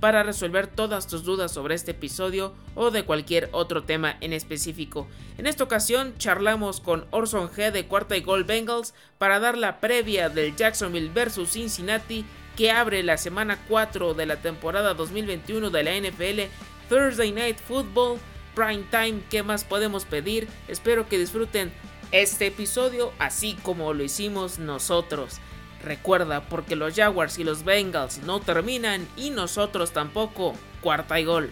para resolver todas tus dudas sobre este episodio o de cualquier otro tema en específico. En esta ocasión charlamos con Orson G de Cuarta y Gol Bengals para dar la previa del Jacksonville vs Cincinnati que abre la semana 4 de la temporada 2021 de la NFL, Thursday Night Football, Prime Time, ¿qué más podemos pedir? Espero que disfruten este episodio así como lo hicimos nosotros. Recuerda, porque los Jaguars y los Bengals no terminan y nosotros tampoco. Cuarta y gol.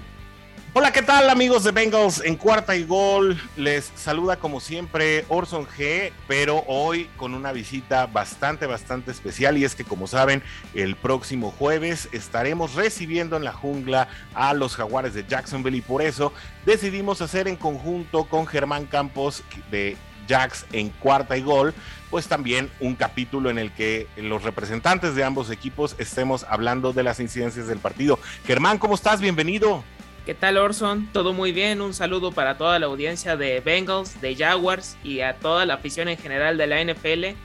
Hola, ¿qué tal amigos de Bengals en cuarta y gol? Les saluda como siempre Orson G, pero hoy con una visita bastante, bastante especial y es que como saben, el próximo jueves estaremos recibiendo en la jungla a los jaguares de Jacksonville y por eso decidimos hacer en conjunto con Germán Campos de Jacks en cuarta y gol, pues también un capítulo en el que los representantes de ambos equipos estemos hablando de las incidencias del partido. Germán, ¿cómo estás? Bienvenido. ¿Qué tal Orson? Todo muy bien, un saludo para toda la audiencia de Bengals, de Jaguars y a toda la afición en general de la NFL.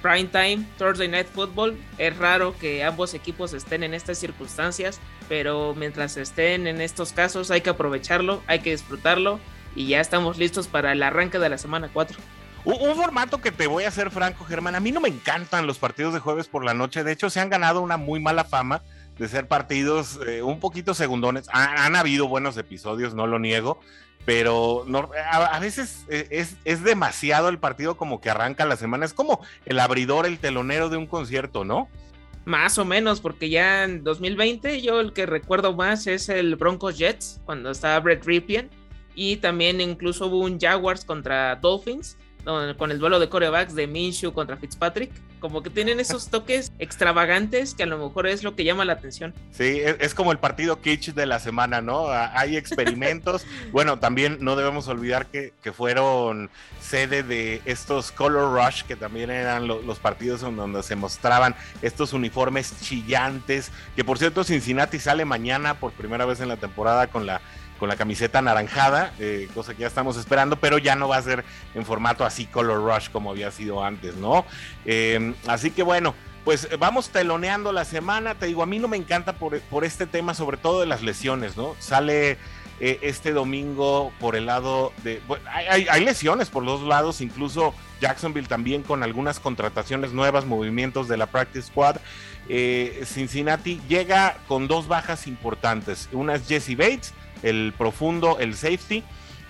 Prime Time, Thursday Night Football. Es raro que ambos equipos estén en estas circunstancias, pero mientras estén en estos casos hay que aprovecharlo, hay que disfrutarlo y ya estamos listos para el arranque de la semana 4. Un, formato que te voy a ser franco, Germán. A mí no me encantan los partidos de jueves por la noche. De hecho, se han ganado una muy mala fama de ser partidos eh, un poquito segundones. han habido buenos episodios, no lo niego, pero a, veces eh, es, es, demasiado el partido como que arranca la semana. Es como el abridor, el telonero de un concierto, ¿no? Más o menos, porque ya en 2020 yo el que recuerdo más es el Broncos Jets, cuando estaba Brett Ripien y también incluso hubo un Jaguars contra Dolphins, con el duelo de corebacks de Minshew contra Fitzpatrick. Como que tienen esos toques extravagantes que a lo mejor es lo que llama la atención. Sí, es, como el partido kitsch de la semana, ¿no? Hay experimentos. bueno, también no debemos olvidar que, fueron sede de estos Color Rush, que también eran los partidos en donde se mostraban estos uniformes chillantes. Que por cierto, Cincinnati sale mañana por primera vez en la temporada con la con la camiseta anaranjada, eh, cosa que ya estamos esperando, pero ya no va a ser en formato así color rush como había sido antes, ¿no? Em, así que bueno, pues vamos teloneando la semana, te digo, a mí no me encanta por, este tema, sobre todo de las lesiones, ¿no? Sale eh, este domingo por el lado de... hay, lesiones por los lados, incluso Jacksonville también con algunas contrataciones nuevas, movimientos de la Practice Squad. Eh, Cincinnati llega con dos bajas importantes. Una es Jesse Bates el profundo, el safety,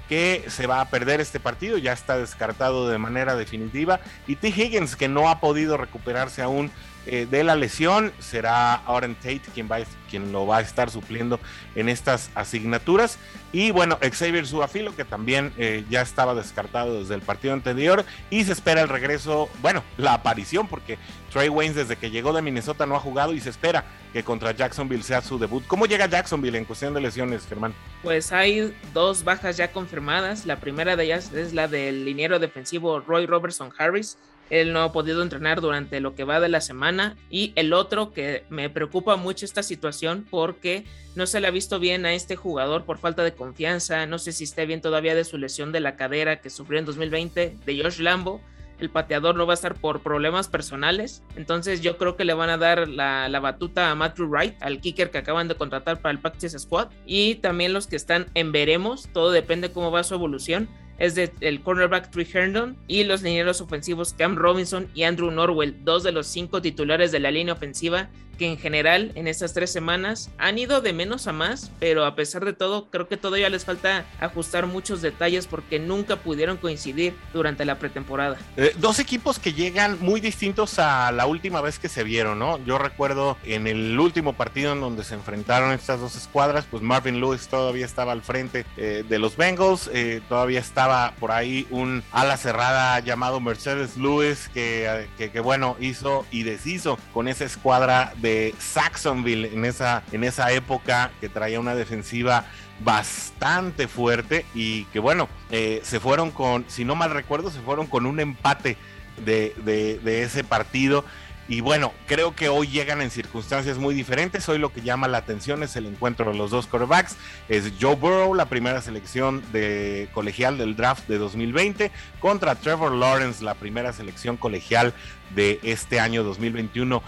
que se va a perder este partido, ya está descartado de manera definitiva. Y T. Higgins, que no ha podido recuperarse aún eh, de la lesión, será Aaron Tate quien, va, quien lo va a estar supliendo en estas asignaturas. Y bueno, Xavier Suafilo, que también eh, ya estaba descartado desde el partido anterior, y se espera el regreso, bueno, la aparición, porque Trey Waynes desde que llegó de Minnesota no ha jugado y se espera que contra Jacksonville sea su debut. ¿Cómo llega Jacksonville en cuestión de lesiones, Germán? Pues hay dos bajas ya confirmadas. La primera de ellas es la del liniero defensivo Roy Robertson Harris. Él no ha podido entrenar durante lo que va de la semana. Y el otro que me preocupa mucho esta situación porque no se le ha visto bien a este jugador por falta de confianza. No sé si esté bien todavía de su lesión de la cadera que sufrió en 2020 de Josh Lambo el pateador no va a estar por problemas personales. Entonces yo creo que le van a dar la, batuta a Matthew Wright, al kicker que acaban de contratar para el Practice Squad. Y también los que están en veremos, todo depende cómo va su evolución. Es de el cornerback Trey Herndon y los linieros ofensivos Cam Robinson y Andrew Norwell, dos de los cinco titulares de la línea ofensiva que en general en estas tres semanas han ido de menos a más, pero a pesar de todo creo que todavía les falta ajustar muchos detalles porque nunca pudieron coincidir durante la pretemporada. Eh, dos equipos que llegan muy distintos a la última vez que se vieron, ¿no? Yo recuerdo en el último partido en donde se enfrentaron estas dos escuadras, pues Marvin Lewis todavía estaba al frente eh, de los Bengals, eh, todavía estaba por ahí un ala cerrada llamado Mercedes Lewis que, que bueno hizo y deshizo con esa escuadra de Saxonville en esa, en esa época que traía una defensiva bastante fuerte y que bueno, eh, se fueron con, si no mal recuerdo, se fueron con un empate de, de ese partido. Y bueno, creo que hoy llegan en circunstancias muy diferentes. Hoy lo que llama la atención es el encuentro de los dos quarterbacks. Es Joe Burrow, la primera selección de colegial del draft de 2020, contra Trevor Lawrence, la primera selección colegial de este año 2021.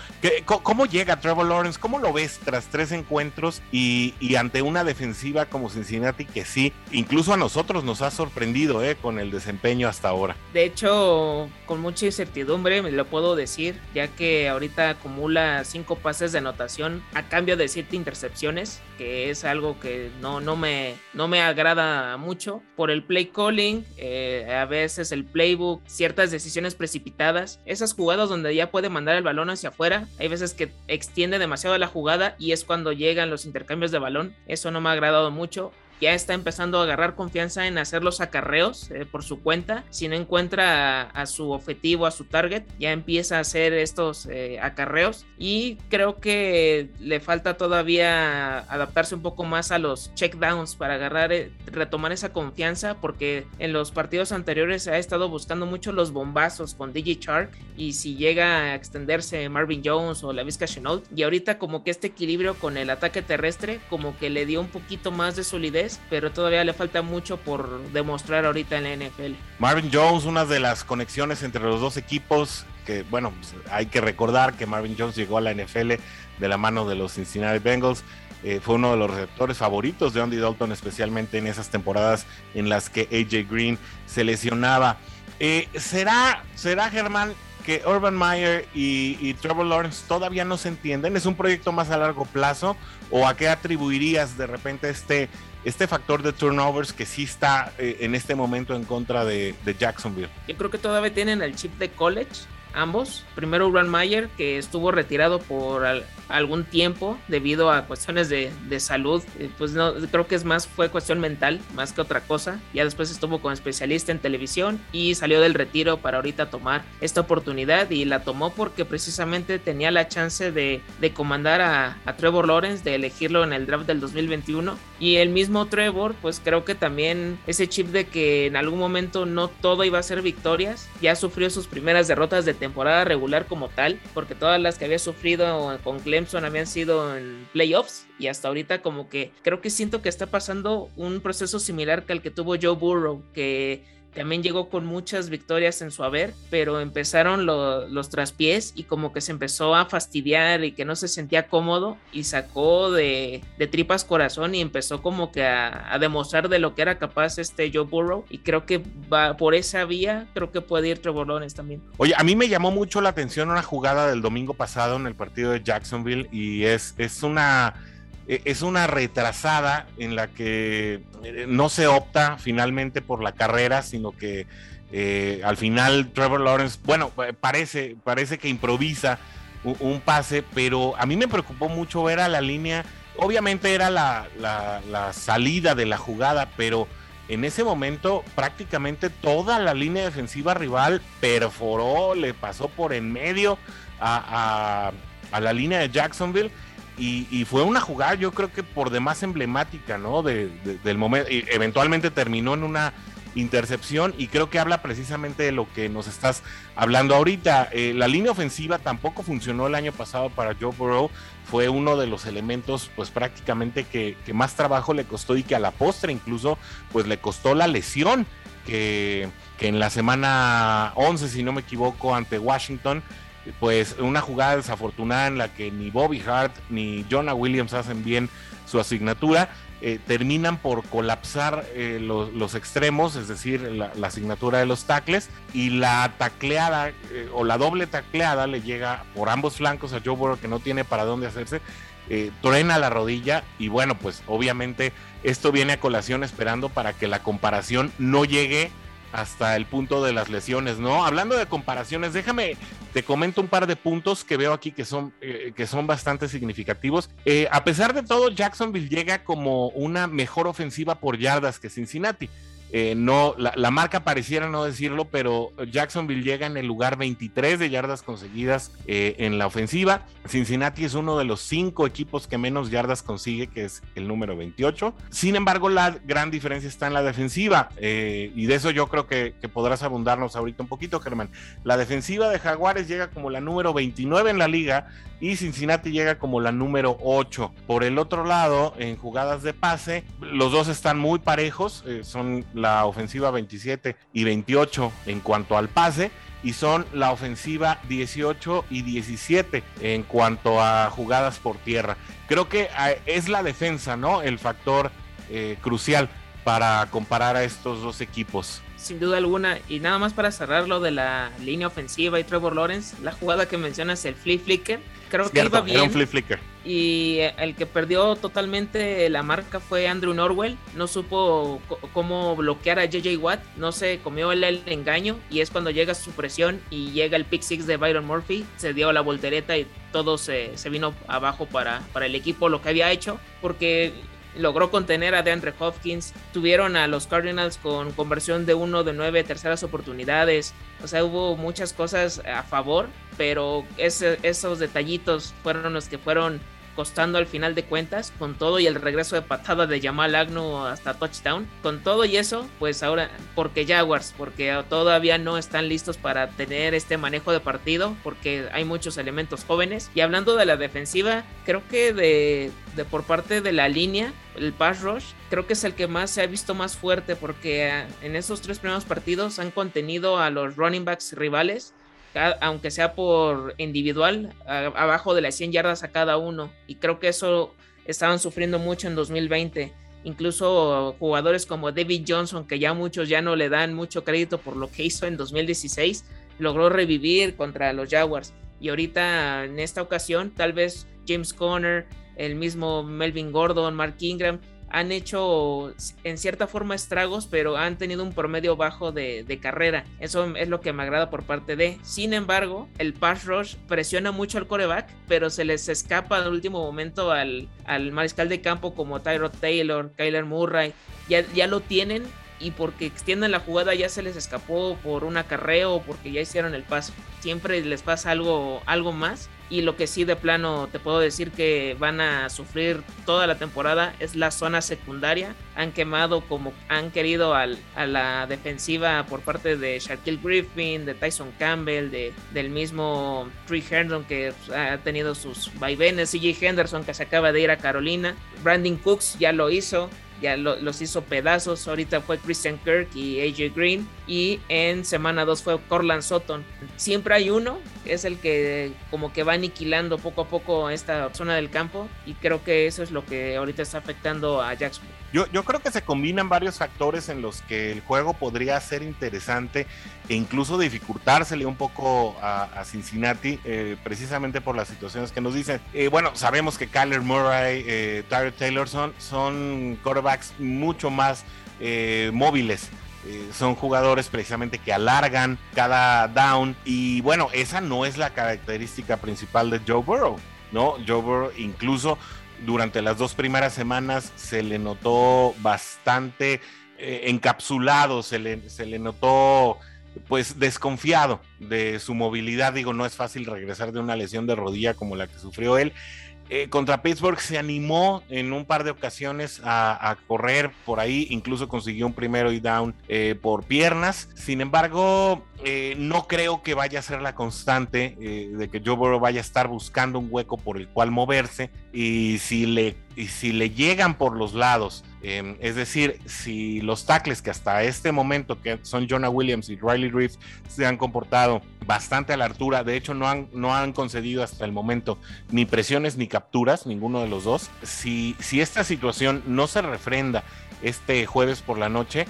¿Cómo llega Trevor Lawrence? ¿Cómo lo ves tras tres encuentros y, ante una defensiva como Cincinnati que sí, incluso a nosotros nos ha sorprendido eh, con el desempeño hasta ahora? De hecho, con mucha incertidumbre, me lo puedo decir, ya que ahorita acumula cinco pases de anotación a cambio de siete intercepciones, que es algo que no, no, me, no me agrada mucho. Por el play calling, eh, a veces el playbook, ciertas decisiones precipitadas, esas jugadas donde ya puede mandar el balón hacia afuera. Hay veces que extiende demasiado la jugada y es cuando llegan los intercambios de balón. Eso no me ha agradado mucho ya está empezando a agarrar confianza en hacer los acarreos eh, por su cuenta. Si no encuentra a, su objetivo, a su target, ya empieza a hacer estos eh, acarreos. Y creo que le falta todavía adaptarse un poco más a los checkdowns para agarrar, eh, retomar esa confianza, porque en los partidos anteriores ha estado buscando mucho los bombazos con DJ Shark. Y si llega a extenderse Marvin Jones o la Vizca Chenault, y ahorita como que este equilibrio con el ataque terrestre, como que le dio un poquito más de solidez pero todavía le falta mucho por demostrar ahorita en la NFL. Marvin Jones, una de las conexiones entre los dos equipos, que bueno, hay que recordar que Marvin Jones llegó a la NFL de la mano de los Cincinnati Bengals. Eh, fue uno de los receptores favoritos de Andy Dalton, especialmente en esas temporadas en las que AJ Green se lesionaba. Eh, ¿Será, será Germán, que Urban Meyer y, Trevor Lawrence todavía no se entienden? ¿Es un proyecto más a largo plazo? ¿O a qué atribuirías de repente este este factor de turnovers que sí está eh, en este momento en contra de, de, Jacksonville. Yo creo que todavía tienen el chip de college ambos. Primero Urban Meyer, que estuvo retirado por algún tiempo debido a cuestiones de, salud. Eh, pues no, creo que es más, fue cuestión mental, más que otra cosa. Ya después estuvo como especialista en televisión y salió del retiro para ahorita tomar esta oportunidad y la tomó porque precisamente tenía la chance de, comandar a, a, Trevor Lawrence, de elegirlo en el draft del 2021. Y el mismo Trevor, pues creo que también ese chip de que en algún momento no todo iba a ser victorias, ya sufrió sus primeras derrotas de temporada regular como tal, porque todas las que había sufrido con Clemson habían sido en playoffs y hasta ahorita como que creo que siento que está pasando un proceso similar que el que tuvo Joe Burrow, que también llegó con muchas victorias en su haber, pero empezaron los traspiés y como que se empezó a fastidiar y que no se sentía cómodo y sacó de, tripas corazón y empezó como que a, demostrar de lo que era capaz este Joe Burrow y creo que va por esa vía, creo que puede ir Trevor Lawrence también. Oye, a mí me llamó mucho la atención una jugada del domingo pasado en el partido de Jacksonville y es, es una es una retrasada en la que eh, no se opta finalmente por la carrera, sino que eh, al final Trevor Lawrence, bueno, parece, parece que improvisa un, pase, pero a mí me preocupó mucho ver a la línea, obviamente era la, salida de la jugada, pero en ese momento prácticamente toda la línea defensiva rival perforó, le pasó por en medio a, a la línea de Jacksonville y, fue una jugada, yo creo que por demás emblemática, ¿no? del momento. Eventualmente terminó en una intercepción y creo que habla precisamente de lo que nos estás hablando ahorita. Eh, la línea ofensiva tampoco funcionó el año pasado para Joe Burrow. Fue uno de los elementos, pues prácticamente que, que más trabajo le costó y que a la postre incluso, pues le costó la lesión que, que en la semana 11, si no me equivoco, ante Washington pues una jugada desafortunada en la que ni Bobby Hart ni Jonah Williams hacen bien su asignatura, eh, terminan por colapsar eh, los, extremos, es decir, la, asignatura de los tacles, y la tacleada eh, o la doble tacleada le llega por ambos flancos a Joe Burrow que no tiene para dónde hacerse, truena la rodilla y bueno, pues obviamente esto viene a colación esperando para que la comparación no llegue hasta el punto de las lesiones, ¿no? Hablando de comparaciones, déjame, te comento un par de puntos que veo aquí que son, eh, que son bastante significativos. Eh, a pesar de todo, Jacksonville llega como una mejor ofensiva por yardas que Cincinnati. Eh, no, la, marca pareciera no decirlo, pero Jacksonville llega en el lugar 23 de yardas conseguidas eh, en la ofensiva. Cincinnati es uno de los cinco equipos que menos yardas consigue, que es el número 28. Sin embargo, la gran diferencia está en la defensiva, eh, y de eso yo creo que, que, podrás abundarnos ahorita un poquito, Germán. La defensiva de Jaguares llega como la número 29 en la liga y Cincinnati llega como la número 8. Por el otro lado, en jugadas de pase, los dos están muy parejos, son la ofensiva 27 y 28 en cuanto al pase y son la ofensiva 18 y 17 en cuanto a jugadas por tierra. Creo que ah, es la defensa, ¿no? El factor eh, crucial para comparar a estos dos equipos. Sin duda alguna, y nada más para cerrar lo de la línea ofensiva y Trevor Lawrence, la jugada que mencionas, el flip flicker, creo que iba bien. flip flicker. Y el que perdió totalmente la marca fue Andrew Norwell. No supo cómo bloquear a JJ Watt. No se comió el, engaño. Y es cuando llega su presión y llega el pick six de Byron Murphy. Se dio la voltereta y todo se, se vino abajo para, para el equipo lo que había hecho. Porque logró contener a DeAndre Hopkins. Tuvieron a los Cardinals con conversión de uno de nueve terceras oportunidades. O sea, hubo muchas cosas a favor, pero esos detallitos fueron los que fueron costando al final de cuentas, con todo y el regreso de patada de Jamal Agnew hasta touchdown, con todo y eso, pues ahora, porque Jaguars, porque todavía no están listos para tener este manejo de partido, porque hay muchos elementos jóvenes. Y hablando de la defensiva, creo que de, por parte de la línea, el pass rush, creo que es el que más se ha visto más fuerte, porque ah, en esos tres primeros partidos han contenido a los running backs rivales aunque sea por individual, abajo de las 100 yardas a cada uno. Y creo que eso estaban sufriendo mucho en 2020. Incluso jugadores como David Johnson, que ya muchos ya no le dan mucho crédito por lo que hizo en 2016, logró revivir contra los Jaguars. Y ahorita en esta ocasión, tal vez James Conner, el mismo Melvin Gordon, Mark Ingram, han hecho en cierta forma estragos, pero han tenido un promedio bajo de, carrera. Eso es lo que me agrada por parte de. Sin embargo, el pass rush presiona mucho al coreback, pero se les escapa al último momento al, al mariscal de campo como Tyrod Taylor, Kyler Murray. Ya, ya lo tienen y porque extienden la jugada ya se les escapó por un acarreo porque ya hicieron el paso. Siempre les pasa algo, algo más y lo que sí de plano te puedo decir que van a sufrir toda la temporada es la zona secundaria. Han quemado como han querido al, a la defensiva por parte de Shaquille Griffin, de Tyson Campbell, de, del mismo Trey Herndon que ha tenido sus vaivenes, CJ Henderson que se acaba de ir a Carolina, Brandon Cooks ya lo hizo, ya los hizo pedazos. Ahorita fue Christian Kirk y AJ Green. Y en semana 2 fue Corland Sutton. Siempre hay uno, es el que como que va aniquilando poco a poco esta zona del campo. Y creo que eso es lo que ahorita está afectando a Jacksonville. Yo, yo creo que se combinan varios factores en los que el juego podría ser interesante e incluso dificultársele un poco a, Cincinnati, eh, precisamente por las situaciones que nos dicen. Eh, bueno, sabemos que Kyler Murray, eh, Tyler Taylor son, son quarterbacks mucho más eh, móviles. son jugadores precisamente que alargan cada down y bueno, esa no es la característica principal de Joe Burrow, ¿no? Joe Burrow incluso durante las dos primeras semanas se le notó bastante eh, encapsulado, se le, se le notó pues desconfiado de su movilidad. Digo, no es fácil regresar de una lesión de rodilla como la que sufrió él. Eh, contra Pittsburgh se animó en un par de ocasiones a, correr por ahí, incluso consiguió un primero y down eh, por piernas. Sin embargo, eh, no creo que vaya a ser la constante de que Joe Burrow vaya a estar buscando un hueco por el cual moverse y si le, y si le llegan por los lados Em, es decir, si los tackles que hasta este momento, que son Jonah Williams y Riley Reeves, se han comportado bastante a la altura, de hecho no han, no han concedido hasta el momento ni presiones ni capturas, ninguno de los dos, si, si esta situación no se refrenda este jueves por la noche,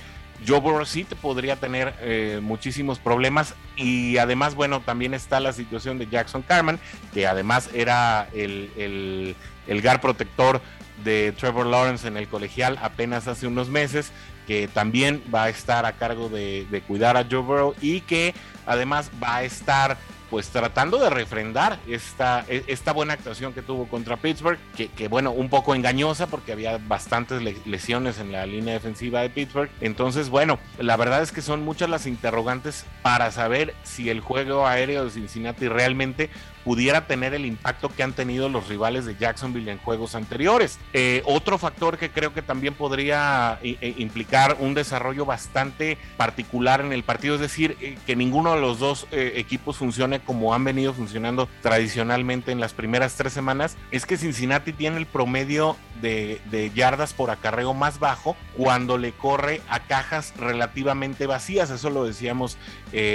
Joe Burrow te podría tener eh, muchísimos problemas. Y además, bueno, también está la situación de Jackson Carman, que además era el, el, el GAR protector de Trevor Lawrence en el colegial apenas hace unos meses, que también va a estar a cargo de, cuidar a Joe Burrow y que además va a estar pues tratando de refrendar esta, e, esta buena actuación que tuvo contra Pittsburgh, que, que bueno, un poco engañosa porque había bastantes lesiones en la línea defensiva de Pittsburgh. Entonces, bueno, la verdad es que son muchas las interrogantes para saber si el juego aéreo de Cincinnati realmente pudiera tener el impacto que han tenido los rivales de Jacksonville en juegos anteriores. Eh, otro factor que creo que también podría eh, eh, implicar un desarrollo bastante particular en el partido, es decir, que ninguno de los dos equipos funcione como han venido funcionando tradicionalmente en las primeras tres semanas, es que Cincinnati tiene el promedio de, de yardas por acarreo más bajo cuando le corre a cajas relativamente vacías. Eso lo decíamos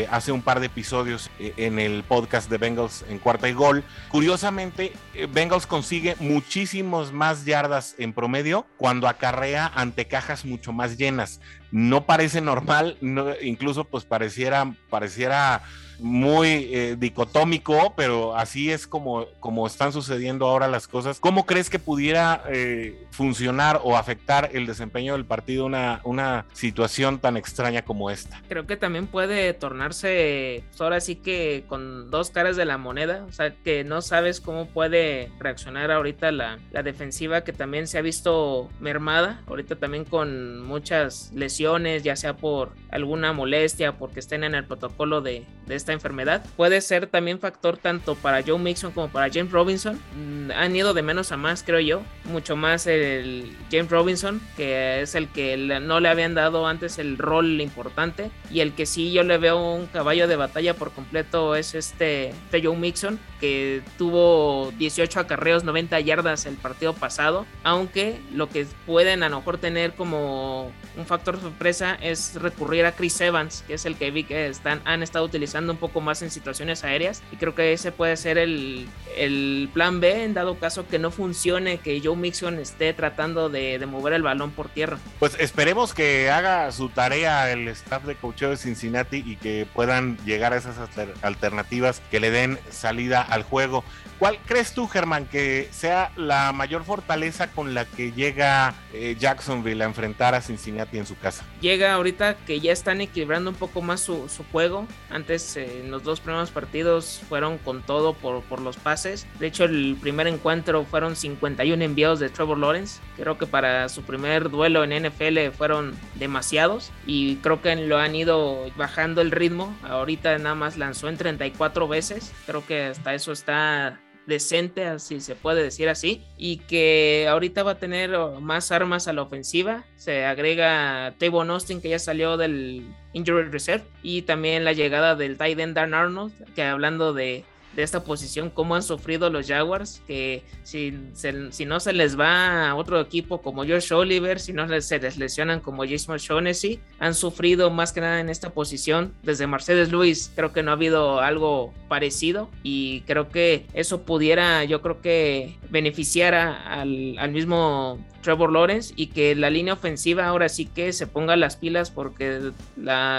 hace un par de episodios en el podcast de Bengals en cuarto y gol. Curiosamente, eh, Bengals consigue muchísimos más yardas en promedio cuando acarrea ante cajas mucho más llenas. No parece normal, incluso pues pareciera, pareciera muy eh, dicotómico, pero así es como, como están sucediendo ahora las cosas. ¿Cómo crees que pudiera eh, funcionar o afectar el desempeño del partido una, una situación tan extraña como esta? Creo que también puede tornarse pues, ahora sí que con dos caras de la moneda, o sea, que no sabes cómo puede reaccionar ahorita la, la defensiva que también se ha visto mermada, ahorita también con muchas lesiones, ya sea por alguna molestia, porque estén en el protocolo de, de esta enfermedad. Puede ser también factor tanto para Joe Mixon como para James Robinson. Mm, han ido de menos a más, creo yo. Mucho más el James Robinson, que es el que no le habían dado antes el rol importante. Y el que sí yo le veo un caballo de batalla por completo es este, este Joe Mixon, que tuvo 18 acarreos, 90 yardas el partido pasado. Aunque lo que pueden a lo mejor tener como un factor sorpresa es recurrir a Chris Evans, que es el que vi que están, han estado utilizando un poco más en situaciones aéreas. Y creo que ese puede ser el, el plan B en dado caso que no funcione, que Joe Mixon esté tratando de, de, mover el balón por tierra. Pues esperemos que haga su tarea el staff de coacheo de Cincinnati y que puedan llegar a esas alternativas que le den salida al juego. ¿Cuál crees tú, Germán, que sea la mayor fortaleza con la que llega eh, Jacksonville a enfrentar a Cincinnati en su casa? Llega ahorita que ya están equilibrando un poco más su, juego. Antes, eh, en los dos primeros partidos, fueron con todo por, por los pases. De hecho, el primer encuentro fueron 51 envíos de Trevor Lawrence. Creo que para su primer duelo en NFL fueron demasiados. Y creo que lo han ido bajando el ritmo. Ahorita nada más lanzó en 34 veces. Creo que hasta eso está decente, así se puede decir así, y que ahorita va a tener más armas a la ofensiva. Se agrega Tavon Austin, que ya salió del Injury Reserve, y también la llegada del end Dan Arnold, que hablando de de esta posición, cómo han sufrido los Jaguars, que si, si no se les va a otro equipo como Josh Oliver, si no se les lesionan como Jason Shaughnessy, han sufrido más que nada en esta posición. Desde Mercedes Luis creo que no ha habido algo parecido y creo que eso pudiera, yo creo que beneficiara al, al mismo Trevor Lawrence y que la línea ofensiva ahora sí que se ponga las pilas porque el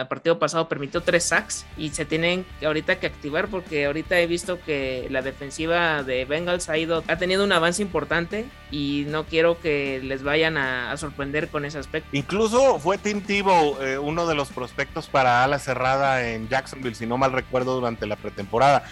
partido pasado permitió tres sacks y se tienen ahorita que activar porque ahorita he visto que la defensiva de Bengals ha ido ha tenido un avance importante y no quiero que les vayan a, sorprender con ese aspecto. Incluso fue Tim Tebow eh, uno de los prospectos para ala cerrada en Jacksonville, si no mal recuerdo, durante la pretemporada.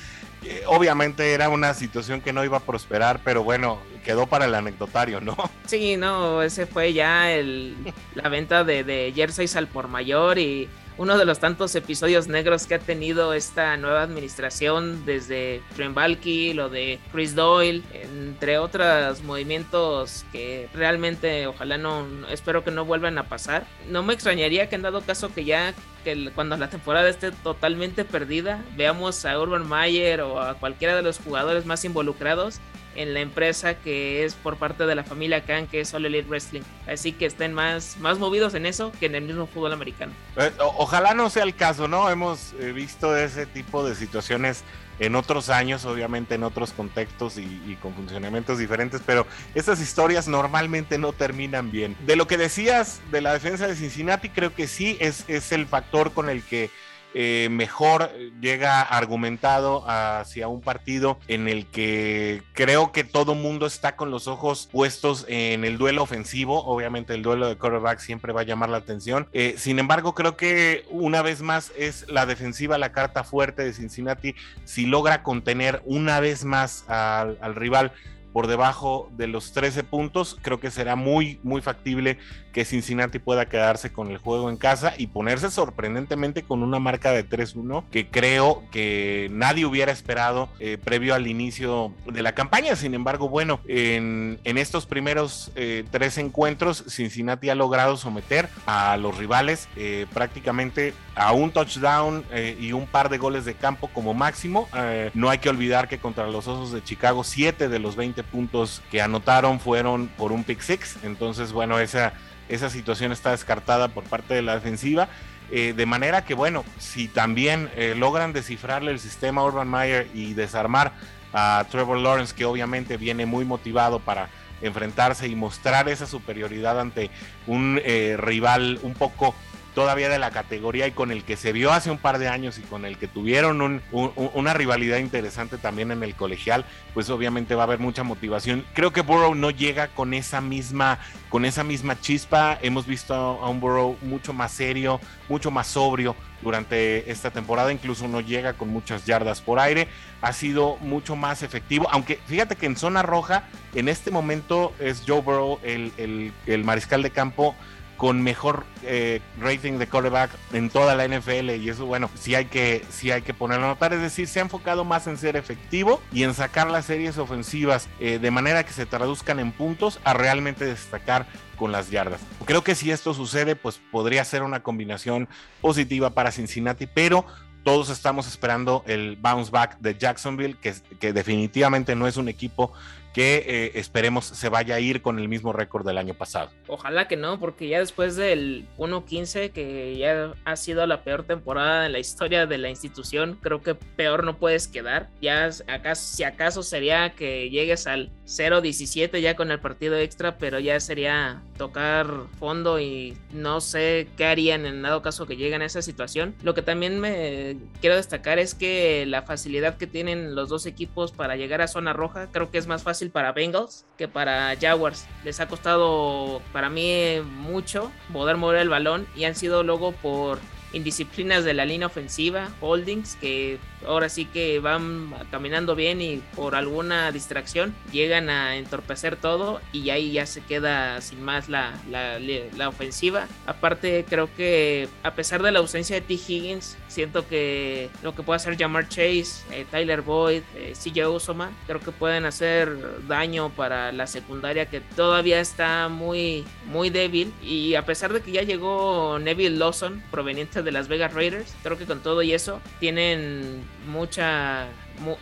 Eh, obviamente era una situación que no iba a prosperar, pero bueno, quedó para el anecdotario, ¿no? Sí, no, ese fue ya el, la venta de, de jerseys al por mayor y uno de los tantos episodios negros que ha tenido esta nueva administración desde Trent Balky, lo de Chris Doyle, entre otros movimientos que realmente ojalá no, espero que no vuelvan a pasar. No me extrañaría que en dado caso que ya que cuando la temporada esté totalmente perdida, veamos a Urban Mayer o a cualquiera de los jugadores más involucrados en la empresa que es por parte de la familia Khan, que es All Elite Wrestling. Así que estén más, más movidos en eso que en el mismo fútbol americano. Eh, ojalá no sea el caso, ¿no? Hemos eh, visto ese tipo de situaciones en otros años, obviamente en otros contextos y, con funcionamientos diferentes, pero estas historias normalmente no terminan bien. De lo que decías de la defensa de Cincinnati, creo que sí es, es el factor con el que eh, mejor llega argumentado hacia un partido en el que creo que todo mundo está con los ojos puestos en el duelo ofensivo. Obviamente el duelo de quarterback siempre va a llamar la atención. Eh, sin embargo, creo que una vez más es la defensiva la carta fuerte de Cincinnati. Si logra contener una vez más al, al rival por debajo de los 13 puntos, creo que será muy, muy factible que Cincinnati pueda quedarse con el juego en casa y ponerse sorprendentemente con una marca de 3-1 que creo que nadie hubiera esperado eh, previo al inicio de la campaña. Sin embargo, bueno, en, estos primeros eh, tres encuentros, Cincinnati ha logrado someter a los rivales eh, prácticamente a un touchdown y un par de goles de campo como máximo. no hay que olvidar que contra los Osos de Chicago, 7 de los 20 puntos que anotaron fueron por un pick six. Entonces, bueno, esa, esa situación está descartada por parte de la defensiva. Eh, de manera que, bueno, si también eh, logran descifrarle el sistema Urban Meyer y desarmar a Trevor Lawrence, que obviamente viene muy motivado para enfrentarse y mostrar esa superioridad ante un eh, rival un poco todavía de la categoría y con el que se vio hace un par de años y con el que tuvieron una rivalidad interesante también en el colegial, pues obviamente va a haber mucha motivación. Creo que Burrow no llega con esa misma, con esa misma chispa. Hemos visto a un Burrow mucho más serio, mucho más sobrio durante esta temporada, incluso no llega con muchas yardas por aire, ha sido mucho más efectivo, aunque fíjate que en zona roja, en este momento es Joe Burrow el mariscal de campo con mejor eh, rating de quarterback en toda la NFL y eso bueno sí hay que sí hay que ponerlo a notar. Es decir se ha enfocado más en ser efectivo y en sacar las series ofensivas eh, de manera que se traduzcan en puntos a realmente destacar con las yardas. Creo que si esto sucede pues podría ser una combinación positiva para Cincinnati pero todos estamos esperando el bounce back de Jacksonville, que, que definitivamente no es un equipo que eh, esperemos se vaya a ir con el mismo récord del año pasado. Ojalá que no, porque ya después del 1-15, que ya ha sido la peor temporada en la historia de la institución, creo que peor no puedes quedar. Ya acaso, si acaso sería que llegues al 0-17 ya con el partido extra, pero ya sería tocar fondo y no sé qué harían en dado caso que lleguen a esa situación. Lo que también me quiero destacar es que la facilidad que tienen los dos equipos para llegar a zona roja, creo que es más fácil para Bengals que para Jaguars. Les ha costado para mí mucho poder mover el balón y han sido luego por indisciplinas de la línea ofensiva, holdings, que ahora sí que van caminando bien y por alguna distracción llegan a entorpecer todo y ahí ya se queda sin más la, la, ofensiva. Aparte creo que a pesar de la ausencia de T. Higgins, siento que lo que puede hacer Jamar Chase, eh, Tyler Boyd, eh, CJ Usoma, creo que pueden hacer daño para la secundaria que todavía está muy, muy débil y a pesar de que ya llegó Neville Lawson proveniente de las Vegas Raiders, creo que con todo y eso tienen mucha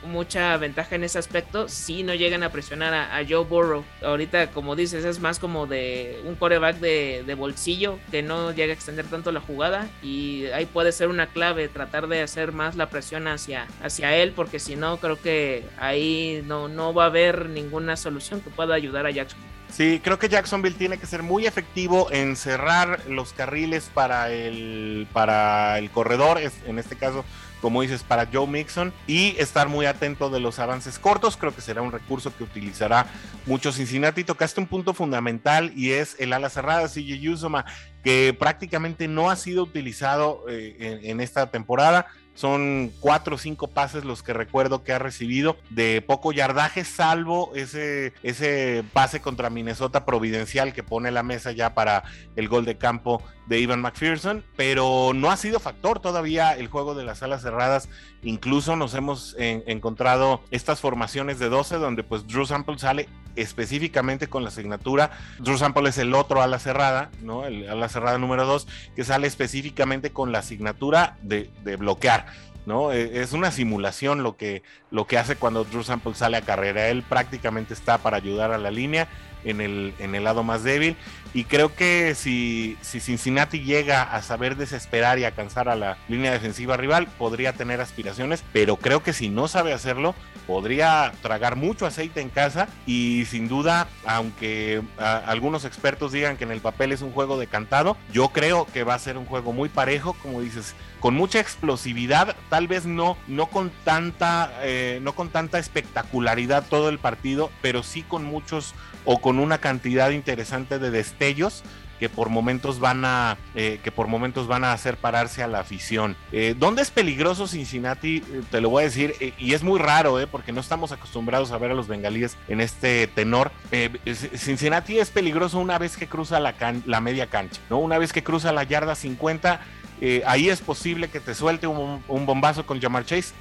mucha ventaja en ese aspecto si no llegan a presionar a, Joe Burrow. Ahorita, como dices, es más como de un coreback de, bolsillo que no llega a extender tanto la jugada y ahí puede ser una clave tratar de hacer más la presión hacia, hacia él porque si no creo que ahí no, no va a haber ninguna solución que pueda ayudar a Jackson. Sí, creo que Jacksonville tiene que ser muy efectivo en cerrar los carriles para el, para el corredor, en este caso como dices, para Joe Mixon y estar muy atento de los avances cortos. Creo que será un recurso que utilizará mucho Cincinnati. Tocaste un punto fundamental y es el ala cerrada, CJ Usoma, que prácticamente no ha sido utilizado eh, en, esta temporada. Son cuatro o cinco pases los que recuerdo que ha recibido de poco yardaje, salvo ese, ese pase contra Minnesota providencial que pone la mesa ya para el gol de campo de Ivan McPherson, pero no ha sido factor todavía el juego de las alas cerradas. Incluso nos hemos encontrado estas formaciones de 12 donde pues Drew Sample sale específicamente con la asignatura. Drew Sample es el otro ala cerrada, ¿no? El ala cerrada número 2, que sale específicamente con la asignatura de, de bloquear. ¿no? E, es una simulación lo que, lo que hace cuando Drew Sample sale a carrera. Él prácticamente está para ayudar a la línea en el, en el lado más débil. Y creo que si, si Cincinnati llega a saber desesperar y alcanzar a la línea defensiva rival, podría tener aspiraciones, pero creo que si no sabe hacerlo, podría tragar mucho aceite en casa y sin duda, aunque algunos expertos digan que en el papel es un juego decantado, yo creo que va a ser un juego muy parejo, como dices, con mucha explosividad, tal vez no, no con tanta, eh, no con tanta espectacularidad todo el partido, pero sí con muchos o con una cantidad interesante de destellos que por momentos van a eh, que por momentos van a hacer pararse a la afición. Eh, ¿Dónde es peligroso Cincinnati? Te lo voy a decir y es muy raro, porque no estamos acostumbrados a ver a los bengalíes en este tenor. Cincinnati es peligroso una vez que cruza la, la media cancha, ¿no? Una vez que cruza la yarda 50 ahí es posible que te suelte un, bombazo con Jamar Chase.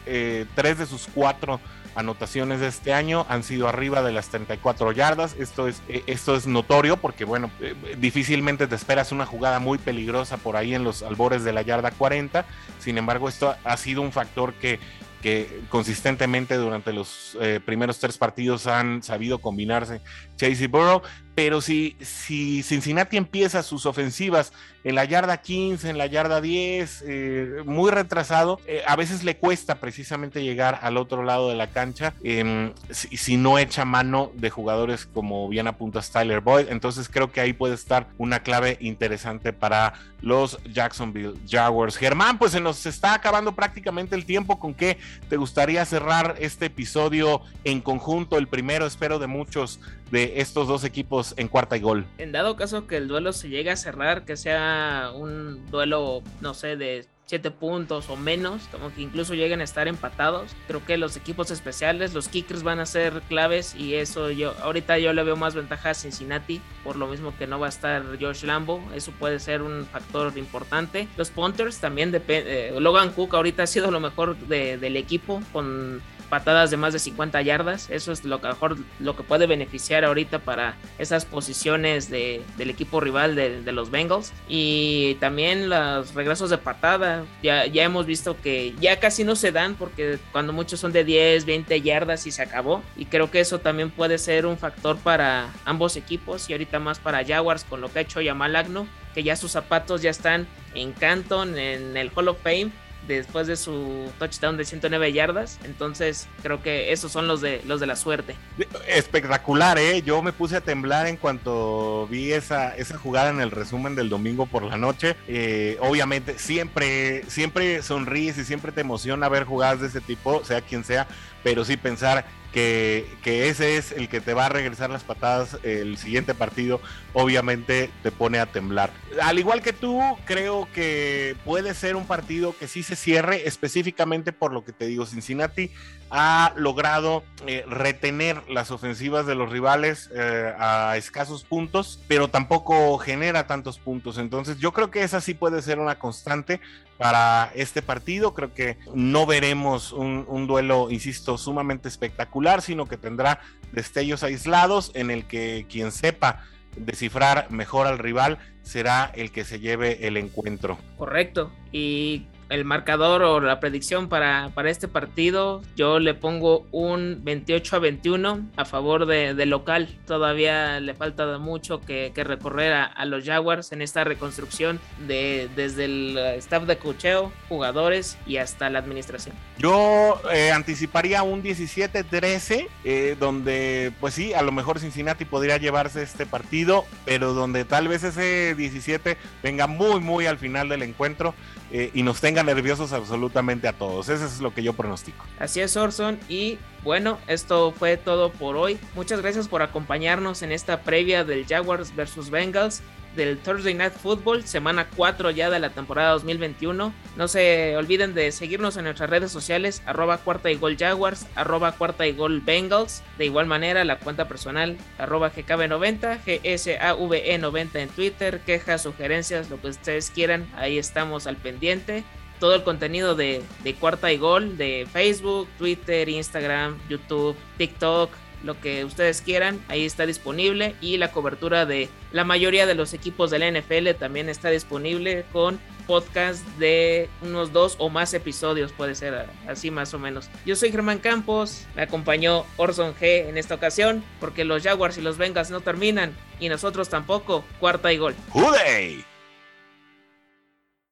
tres de sus cuatro anotaciones de este año han sido arriba de las 34 yardas. Esto es, eh, esto es notorio porque, bueno, eh, difícilmente te esperas una jugada muy peligrosa por ahí en los albores de la yarda 40. Sin embargo, esto ha sido un factor que que consistentemente durante los eh, primeros tres partidos han sabido combinarse Chase Burrow, pero si, si Cincinnati empieza sus ofensivas en la yarda 15, en la yarda 10, eh, muy retrasado, eh, a veces le cuesta precisamente llegar al otro lado de la cancha em, si, no echa mano de jugadores como bien apunta Tyler Boyd. Entonces creo que ahí puede estar una clave interesante para los Jacksonville Jaguars. Germán, pues se nos está acabando prácticamente el tiempo. ¿Con qué te gustaría cerrar este episodio en conjunto? El primero, espero, de muchos de estos dos equipos en cuarta y gol. En dado caso que el duelo se llegue a cerrar, que sea un duelo, no sé, de 7 puntos o menos, como que incluso lleguen a estar empatados. Creo que los equipos especiales, los kickers van a ser claves y eso yo ahorita yo le veo más ventaja a Cincinnati, por lo mismo que no va a estar Josh Lambo, eso puede ser un factor importante. Los punters también depende, eh, Logan Cook ahorita ha sido lo mejor del equipo con patadas de más de 50 yardas. Eso es lo que mejor lo que puede beneficiar ahorita para esas posiciones de, del equipo rival de, los Bengals. Y también los regresos de patada. Ya, ya hemos visto que ya casi no se dan porque cuando muchos son de 10, 20 yardas y se acabó. Y creo que eso también puede ser un factor para ambos equipos y ahorita más para Jaguars con lo que ha hecho Yamal Agno, que ya sus zapatos ya están en Canton, en el Hall of Fame después de su touchdown de 109 yardas. Entonces, creo que esos son los de los de la suerte. Espectacular, ¿eh? Yo me puse a temblar en cuanto vi esa, esa jugada en el resumen del domingo por la noche. Eh, obviamente, siempre, siempre sonríes y siempre te emociona ver jugadas de ese tipo, sea quien sea, pero sí pensar que, ese es el que te va a regresar las patadas el siguiente partido, obviamente te pone a temblar. Al igual que tú, creo que puede ser un partido que sí se cierre, específicamente por lo que te digo, Cincinnati ha logrado eh, retener las ofensivas de los rivales eh, a escasos puntos, pero tampoco genera tantos puntos. Entonces yo creo que esa sí puede ser una constante para este partido. Creo que no veremos un, un duelo, insisto, sumamente espectacular, sino que tendrá destellos aislados en el que quien sepa descifrar mejor al rival será el que se lleve el encuentro. Correcto. Y el marcador o la predicción para, para, este partido, yo le pongo un 28 a 21 a favor de, local. Todavía le falta mucho que, recorrer a, los Jaguars en esta reconstrucción de, desde el staff de cocheo, jugadores y hasta la administración. Yo eh, anticiparía un 17-13, eh, donde pues sí, a lo mejor Cincinnati podría llevarse este partido, pero donde tal vez ese 17 venga muy, muy al final del encuentro eh, y nos tenga nerviosos absolutamente a todos. Eso es lo que yo pronostico. Así es, Orson. Y bueno, esto fue todo por hoy. Muchas gracias por acompañarnos en esta previa del Jaguars versus Bengals del Thursday Night Football, semana 4 ya de la temporada 2021. No se olviden de seguirnos en nuestras redes sociales, arroba cuarta y gol Jaguars, arroba cuarta y gol Bengals. De igual manera, la cuenta personal, arroba GKB90, GSAVE90 en Twitter, quejas, sugerencias, lo que ustedes quieran, ahí estamos al pendiente. Todo el contenido de, de cuarta y gol de Facebook, Twitter, Instagram, YouTube, TikTok, lo que ustedes quieran, ahí está disponible y la cobertura de la mayoría de los equipos de la NFL también está disponible con podcast de unos dos o más episodios, puede ser así más o menos. Yo soy Germán Campos, me acompañó Orson G en esta ocasión, porque los Jaguars y los Bengals no terminan y nosotros tampoco. Cuarta y gol. ¡Juday!